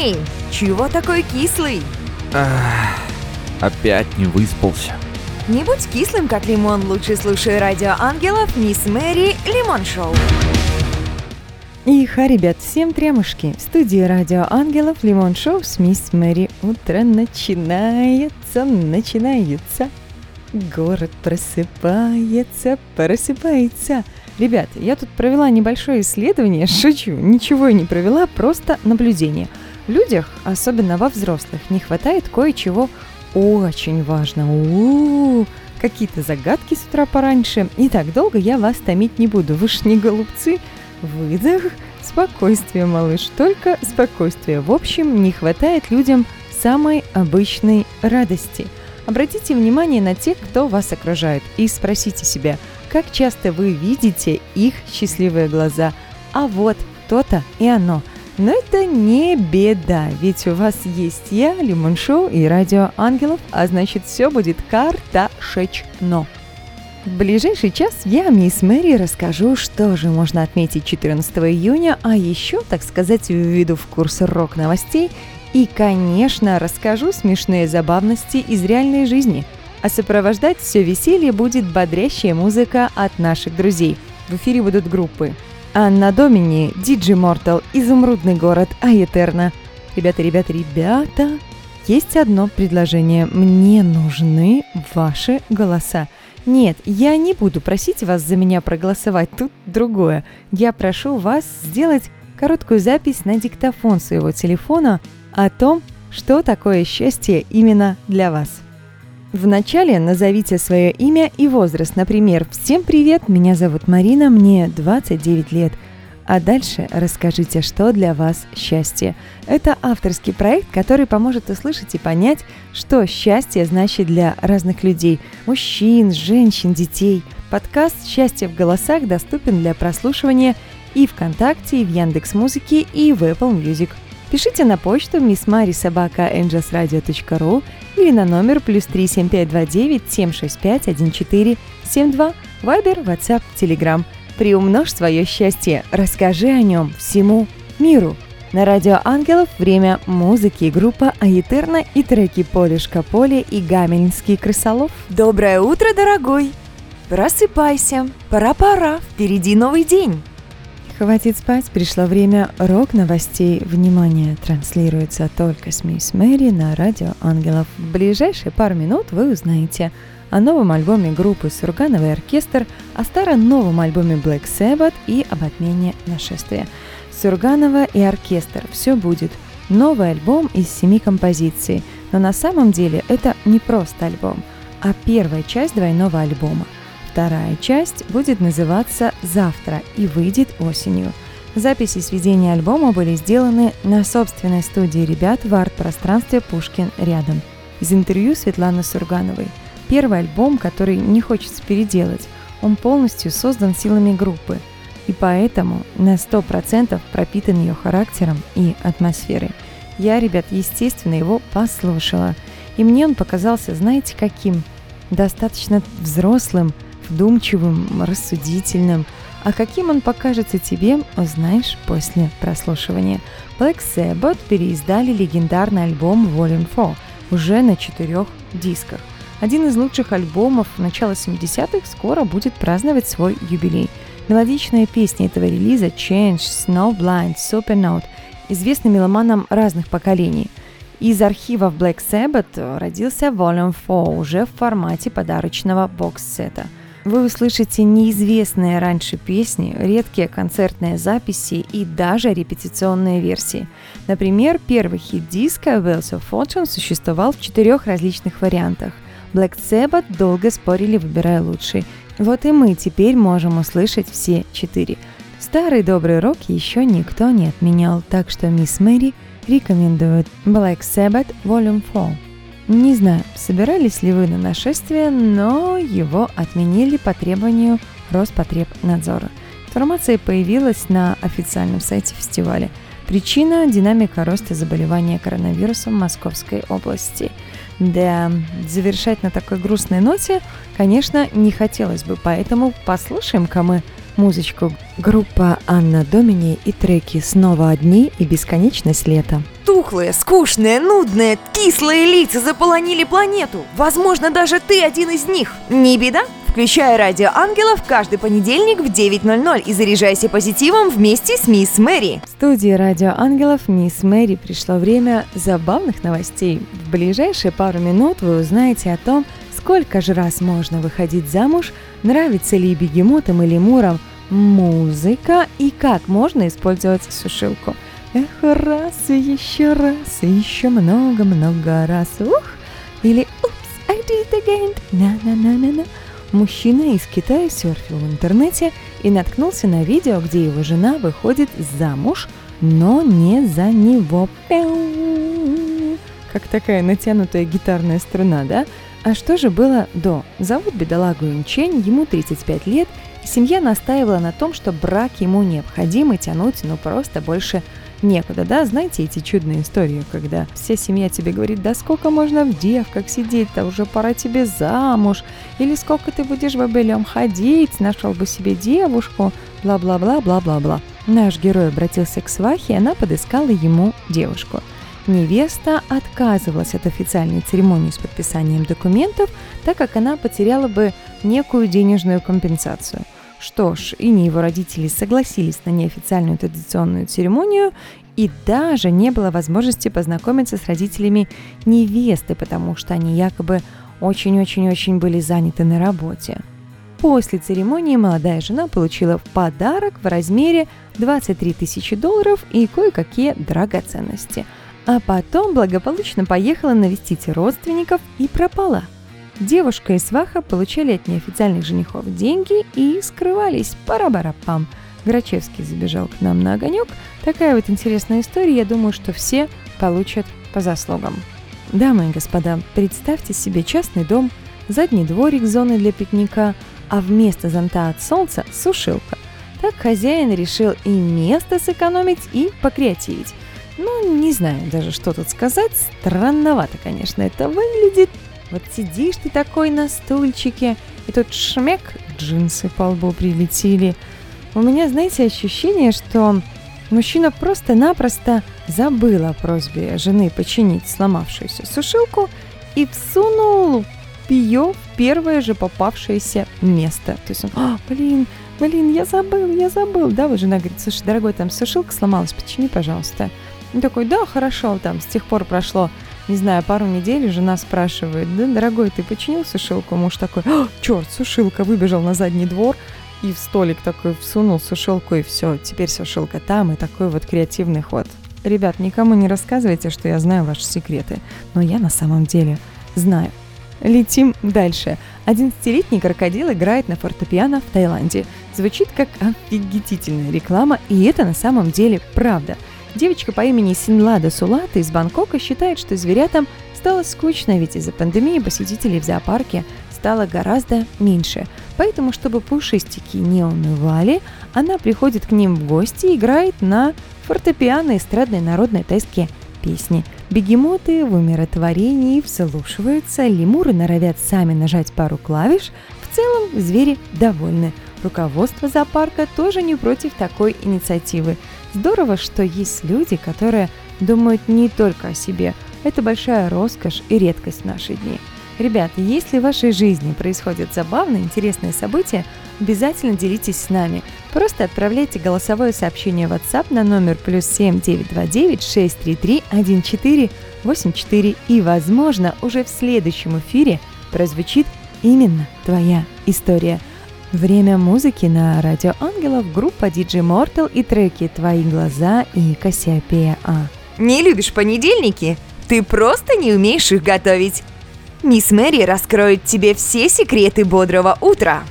Эй, чего такой кислый? Ах, опять не выспался. Не будь кислым, как лимон, лучше слушай радио ангелов Мисс Мэри Лимон Шоу. И ха, ребят, всем трямушки. В студии Радио Ангелов Лимон Шоу с Мисс Мэри. Утро начинается, начинается. Город просыпается, просыпается. Ребят, я тут провела небольшое исследование, шучу, ничего я не провела, просто наблюдение. Людях, особенно во взрослых, не хватает кое-чего очень важного. У-у-у, какие-то загадки с утра пораньше. И так долго я вас томить не буду, вы ж не голубцы. Выдох, спокойствие, малыш, только спокойствие. В общем, не хватает людям самой обычной радости. Обратите внимание на тех, кто вас окружает, и спросите себя, как часто вы видите их счастливые глаза. А вот то-то и оно. Но это не беда, ведь у вас есть я, Лимон Шоу и Радио Ангелов, а значит все будет карташечно. В ближайший час я, мисс Мэри, расскажу, что же можно отметить 14 июня, а еще, так сказать, введу в курс рок-новостей и, конечно, расскажу смешные забавности из реальной жизни. А сопровождать все веселье будет бодрящая музыка от наших друзей. В эфире будут группы Анна Домини, Диджи Мортал, Изумрудный город, Аэтерна. Ребята, ребята, ребята, есть одно предложение. Мне нужны ваши голоса. Нет, я не буду просить вас за меня проголосовать, тут другое. Я прошу вас сделать короткую запись на диктофон своего телефона о том, что такое счастье именно для вас. Вначале назовите свое имя и возраст. Например, «Всем привет, меня зовут Марина, мне 29 лет». А дальше расскажите, что для вас счастье. Это авторский проект, который поможет услышать и понять, что счастье значит для разных людей – мужчин, женщин, детей. Подкаст «Счастье в голосах» доступен для прослушивания и ВКонтакте, и в Яндекс Музыке, и в Apple Music. Пишите на почту missmarisobaka.angelsradio.ru или на номер плюс 37529 765 1472 Вайбер, WhatsApp, Telegram – Приумножь свое счастье, расскажи о нем всему миру. На радио Ангелов время музыки группа Аетерна и треки Полюшка Поле и Гамельнский крысолов. Доброе утро, дорогой! Просыпайся, пора-пора, впереди новый день. Хватит спать, пришло время рок-новостей. Внимание, транслируется только с Мисс Мэри на радио Ангелов. В ближайшие пару минут вы узнаете – о новом альбоме группы «Сургановый оркестр», о старом новом альбоме Black Sabbath и об отмене нашествия. Сурганова и оркестр «Все будет». Новый альбом из семи композиций, но на самом деле это не просто альбом, а первая часть двойного альбома. Вторая часть будет называться «Завтра» и выйдет осенью. Записи сведения альбома были сделаны на собственной студии ребят в арт-пространстве «Пушкин рядом». Из интервью Светланы Сургановой – первый альбом, который не хочется переделать. Он полностью создан силами группы, и поэтому на 100% пропитан ее характером и атмосферой. Я, ребят, естественно, его послушала. И мне он показался, знаете, каким? Достаточно взрослым, вдумчивым, рассудительным. А каким он покажется тебе, узнаешь после прослушивания. Black Sabbath переиздали легендарный альбом Volume 4 уже на четырех дисках – один из лучших альбомов начала 70-х скоро будет праздновать свой юбилей. Мелодичная песня этого релиза Change, Snowblind, Supernote известны меломанам разных поколений. Из архивов Black Sabbath родился Volume 4 уже в формате подарочного бокс-сета. Вы услышите неизвестные раньше песни, редкие концертные записи и даже репетиционные версии. Например, первый хит диска Wells of Fortune существовал в четырех различных вариантах – Black Sabbath долго спорили, выбирая лучший. Вот и мы теперь можем услышать все четыре. Старый добрый рок еще никто не отменял, так что мисс Мэри рекомендует Black Sabbath Volume 4. Не знаю, собирались ли вы на нашествие, но его отменили по требованию Роспотребнадзора. Информация появилась на официальном сайте фестиваля. Причина – динамика роста заболевания коронавирусом в Московской области – да, завершать на такой грустной ноте, конечно, не хотелось бы, поэтому послушаем-ка мы музычку группа Анна Домини и треки «Снова одни» и «Бесконечность лета». Тухлые, скучные, нудные, кислые лица заполонили планету. Возможно, даже ты один из них. Не беда? Включай Радио Ангелов каждый понедельник в 9.00 и заряжайся позитивом вместе с Мисс Мэри. В студии Радио Ангелов Мисс Мэри пришло время забавных новостей. В ближайшие пару минут вы узнаете о том, сколько же раз можно выходить замуж, нравится ли бегемотам или мурам музыка и как можно использовать сушилку. Эх, раз и еще раз, и еще много-много раз. Ух! Или «Oops, I did it again!» На-на-на-на-на. Мужчина из Китая серфил в интернете и наткнулся на видео, где его жена выходит замуж, но не за него. Как такая натянутая гитарная струна, да? А что же было до? Зовут бедолагу Инчень, ему 35 лет, и семья настаивала на том, что брак ему необходим и тянуть, ну просто больше некуда, да? Знаете эти чудные истории, когда вся семья тебе говорит, да сколько можно в девках сидеть-то, уже пора тебе замуж, или сколько ты будешь в обелем ходить, нашел бы себе девушку, бла-бла-бла, бла-бла-бла. Наш герой обратился к свахе, она подыскала ему девушку. Невеста отказывалась от официальной церемонии с подписанием документов, так как она потеряла бы некую денежную компенсацию – что ж, и не его родители согласились на неофициальную традиционную церемонию, и даже не было возможности познакомиться с родителями невесты, потому что они якобы очень-очень-очень были заняты на работе. После церемонии молодая жена получила подарок в размере 23 тысячи долларов и кое-какие драгоценности. А потом благополучно поехала навестить родственников и пропала – Девушка и сваха получали от неофициальных женихов деньги и скрывались. Пара-бара-пам. Грачевский забежал к нам на огонек. Такая вот интересная история. Я думаю, что все получат по заслугам. Дамы и господа, представьте себе частный дом, задний дворик зоны для пикника, а вместо зонта от солнца – сушилка. Так хозяин решил и место сэкономить, и покреативить. Ну, не знаю даже, что тут сказать. Странновато, конечно, это выглядит. Вот сидишь ты такой на стульчике, и тут шмек, джинсы по лбу прилетели. У меня, знаете, ощущение, что мужчина просто-напросто забыл о просьбе жены починить сломавшуюся сушилку и всунул ее в первое же попавшееся место. То есть он, а, блин, блин, я забыл, я забыл. Да, вот жена говорит, слушай, дорогой, там сушилка сломалась, почини, пожалуйста. Он такой, да, хорошо, там с тех пор прошло не знаю, пару недель жена спрашивает, да, дорогой, ты починил сушилку? Муж такой, черт, сушилка, выбежал на задний двор и в столик такой всунул сушилку, и все, теперь сушилка там, и такой вот креативный ход. Ребят, никому не рассказывайте, что я знаю ваши секреты, но я на самом деле знаю. Летим дальше. 11-летний крокодил играет на фортепиано в Таиланде. Звучит как офигительная реклама, и это на самом деле правда – Девочка по имени Синлада Сулата из Бангкока считает, что зверятам стало скучно, ведь из-за пандемии посетителей в зоопарке стало гораздо меньше. Поэтому, чтобы пушистики не унывали, она приходит к ним в гости и играет на фортепиано эстрадной народной тайские песни. Бегемоты в умиротворении вслушиваются, лемуры норовят сами нажать пару клавиш. В целом звери довольны. Руководство зоопарка тоже не против такой инициативы. Здорово, что есть люди, которые думают не только о себе. Это большая роскошь и редкость в наши дни. Ребята, если в вашей жизни происходят забавные, интересные события, обязательно делитесь с нами. Просто отправляйте голосовое сообщение в WhatsApp на номер плюс 7 929 633 1484 и, возможно, уже в следующем эфире прозвучит именно твоя история – Время музыки на Радио Ангелов, группа DJ Mortal и треки «Твои глаза» и «Кассиопея А». Не любишь понедельники? Ты просто не умеешь их готовить. Мисс Мэри раскроет тебе все секреты бодрого утра.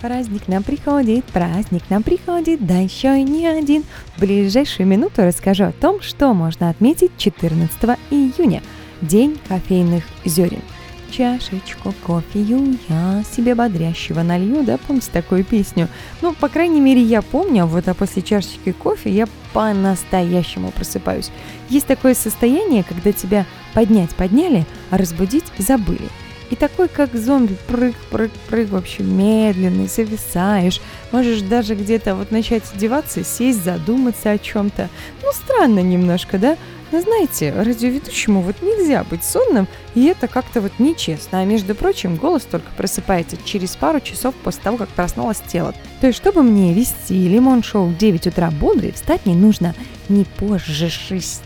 Праздник нам приходит, праздник нам приходит, да еще и не один. В ближайшую минуту расскажу о том, что можно отметить 14 июня, День кофейных зерен – чашечку кофею я себе бодрящего налью, да, помните такую песню? Ну, по крайней мере, я помню, вот а после чашечки кофе я по-настоящему просыпаюсь. Есть такое состояние, когда тебя поднять подняли, а разбудить забыли. И такой, как зомби, прыг, прыг, прыг, вообще медленный, зависаешь. Можешь даже где-то вот начать одеваться, сесть, задуматься о чем-то. Ну, странно немножко, да? Но знаете, радиоведущему вот нельзя быть сонным, и это как-то вот нечестно. А между прочим, голос только просыпается через пару часов после того, как проснулось тело. То есть, чтобы мне вести лимон-шоу в 9 утра бодрый, встать не нужно не позже 6.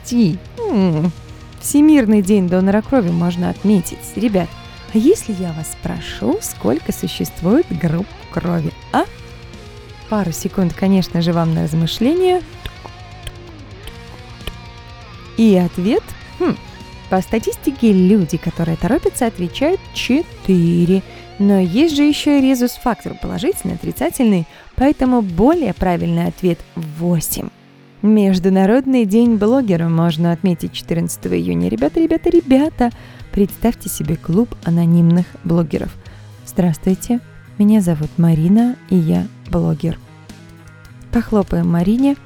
М-м. Всемирный день донора крови можно отметить. Ребят, а если я вас спрошу, сколько существует групп крови, а? Пару секунд, конечно же, вам на размышление – и ответ? Хм, по статистике люди, которые торопятся, отвечают 4. Но есть же еще и резус-фактор положительный, отрицательный, поэтому более правильный ответ 8. Международный день блогера можно отметить 14 июня. Ребята, ребята, ребята, представьте себе клуб анонимных блогеров. Здравствуйте, меня зовут Марина, и я блогер. Похлопаем Марине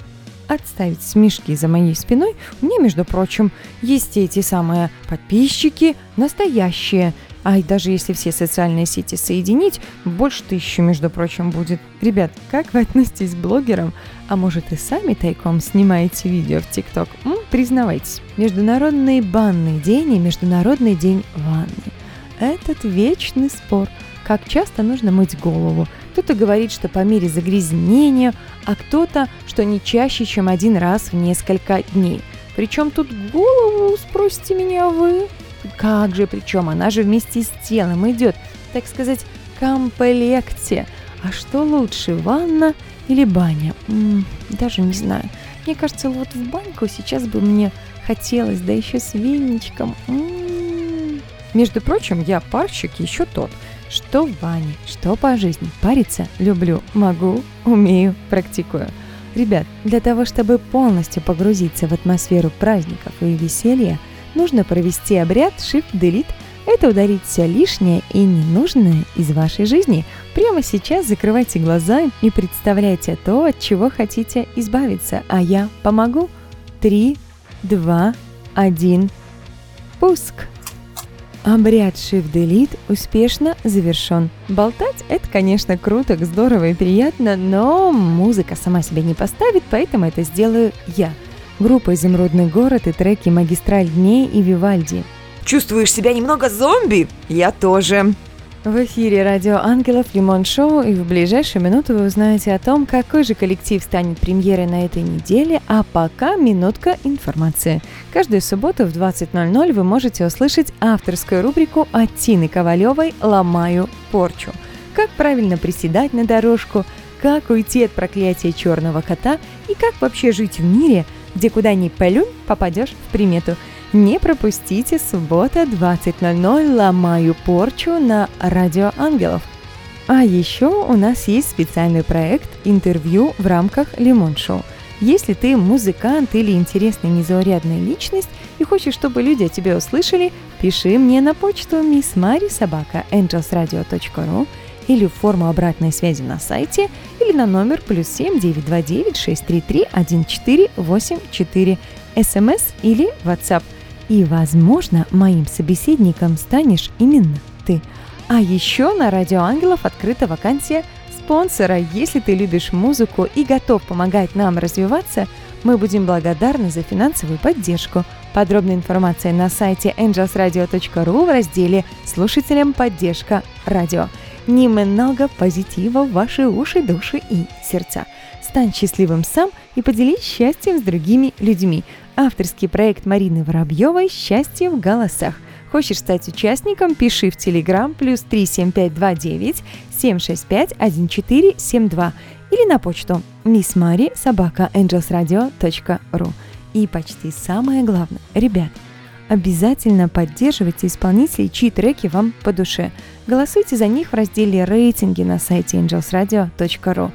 отставить смешки за моей спиной, меня, между прочим, есть эти самые подписчики настоящие. А и даже если все социальные сети соединить, больше тысячи, между прочим, будет. Ребят, как вы относитесь к блогерам? А может и сами тайком снимаете видео в ТикТок? Признавайтесь. Международный банный день и Международный день ванны. Этот вечный спор – как часто нужно мыть голову. Кто-то говорит, что по мере загрязнения, а кто-то, что не чаще, чем один раз в несколько дней. Причем тут голову, спросите меня вы? Как же, причем она же вместе с телом идет, так сказать, комплекте. А что лучше, ванна или баня? М-м, даже не знаю. Мне кажется, вот в баньку сейчас бы мне хотелось, да еще с веничком. М-м. Между прочим, я парщик еще тот – что в бане, что по жизни. Париться люблю, могу, умею, практикую. Ребят, для того, чтобы полностью погрузиться в атмосферу праздников и веселья, нужно провести обряд Shift-Delete. Это удалить все лишнее и ненужное из вашей жизни. Прямо сейчас закрывайте глаза и представляйте то, от чего хотите избавиться. А я помогу. Три, два, один, пуск! Обряд Shift Delete успешно завершен. Болтать – это, конечно, круто, здорово и приятно, но музыка сама себя не поставит, поэтому это сделаю я. Группа «Изумрудный город» и треки «Магистраль дней» и «Вивальди». Чувствуешь себя немного зомби? Я тоже. В эфире радио «Ангелов» Лимон Шоу, и в ближайшую минуту вы узнаете о том, какой же коллектив станет премьерой на этой неделе, а пока минутка информации. Каждую субботу в 20.00 вы можете услышать авторскую рубрику от Тины Ковалевой «Ломаю порчу». Как правильно приседать на дорожку, как уйти от проклятия черного кота и как вообще жить в мире, где куда ни плюнь, попадешь в примету – не пропустите суббота 20.00 «Ломаю порчу» на Радио Ангелов. А еще у нас есть специальный проект «Интервью» в рамках «Лимон Шоу». Если ты музыкант или интересная незаурядная личность и хочешь, чтобы люди о тебе услышали, пиши мне на почту missmarisobaka.angelsradio.ru или в форму обратной связи на сайте, или на номер плюс 7 929 633 1484 смс или WhatsApp – и, возможно, моим собеседником станешь именно ты. А еще на Радио Ангелов открыта вакансия спонсора. Если ты любишь музыку и готов помогать нам развиваться, мы будем благодарны за финансовую поддержку. Подробная информация на сайте angelsradio.ru в разделе «Слушателям поддержка радио». Немного позитива в ваши уши, души и сердца. Стань счастливым сам и поделись счастьем с другими людьми. Авторский проект Марины Воробьевой «Счастье в голосах». Хочешь стать участником? Пиши в Телеграм плюс 37529 765 1472 или на почту missmari собака angelsradio.ru. И почти самое главное, ребят, обязательно поддерживайте исполнителей, чьи треки вам по душе. Голосуйте за них в разделе «Рейтинги» на сайте angelsradio.ru.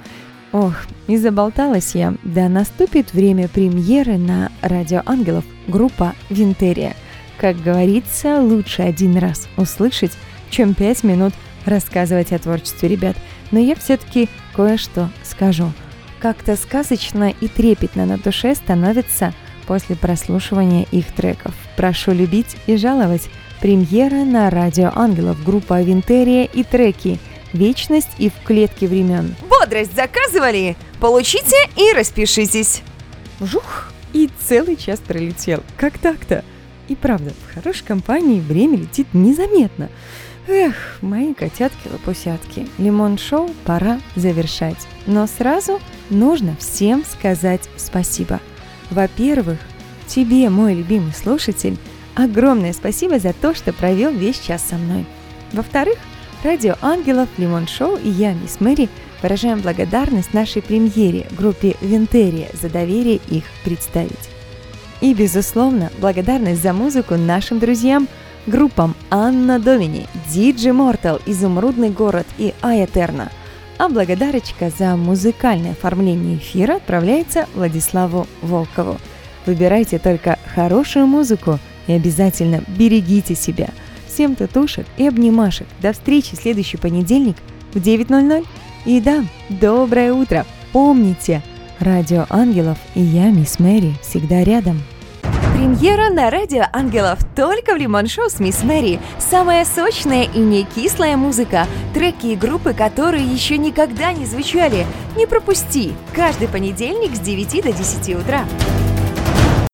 Ох, и заболталась я. Да наступит время премьеры на Радио Ангелов группа Винтерия. Как говорится, лучше один раз услышать, чем пять минут рассказывать о творчестве ребят. Но я все-таки кое-что скажу. Как-то сказочно и трепетно на душе становится после прослушивания их треков. Прошу любить и жаловать. Премьера на Радио Ангелов, группа Винтерия и треки «Вечность» и «В клетке времен». Бодрость заказывали? Получите и распишитесь. Жух! И целый час пролетел. Как так-то? И правда, в хорошей компании время летит незаметно. Эх, мои котятки-лопусятки, лимон-шоу пора завершать. Но сразу нужно всем сказать спасибо. Во-первых, тебе, мой любимый слушатель, огромное спасибо за то, что провел весь час со мной. Во-вторых, Радио Ангелов, Лимон Шоу и я, Мисс Мэри, выражаем благодарность нашей премьере, группе Винтерия, за доверие их представить. И, безусловно, благодарность за музыку нашим друзьям, группам Анна Домини, Диджи Мортал, Изумрудный город и Аэтерна. А благодарочка за музыкальное оформление эфира отправляется Владиславу Волкову. Выбирайте только хорошую музыку и обязательно берегите себя. Всем татушек и обнимашек. До встречи в следующий понедельник в 9.00. И да, доброе утро. Помните, Радио Ангелов и я, Мисс Мэри, всегда рядом. Премьера на Радио Ангелов только в Лимон Шоу с Мисс Мэри. Самая сочная и не кислая музыка. Треки и группы, которые еще никогда не звучали. Не пропусти. Каждый понедельник с 9 до 10 утра.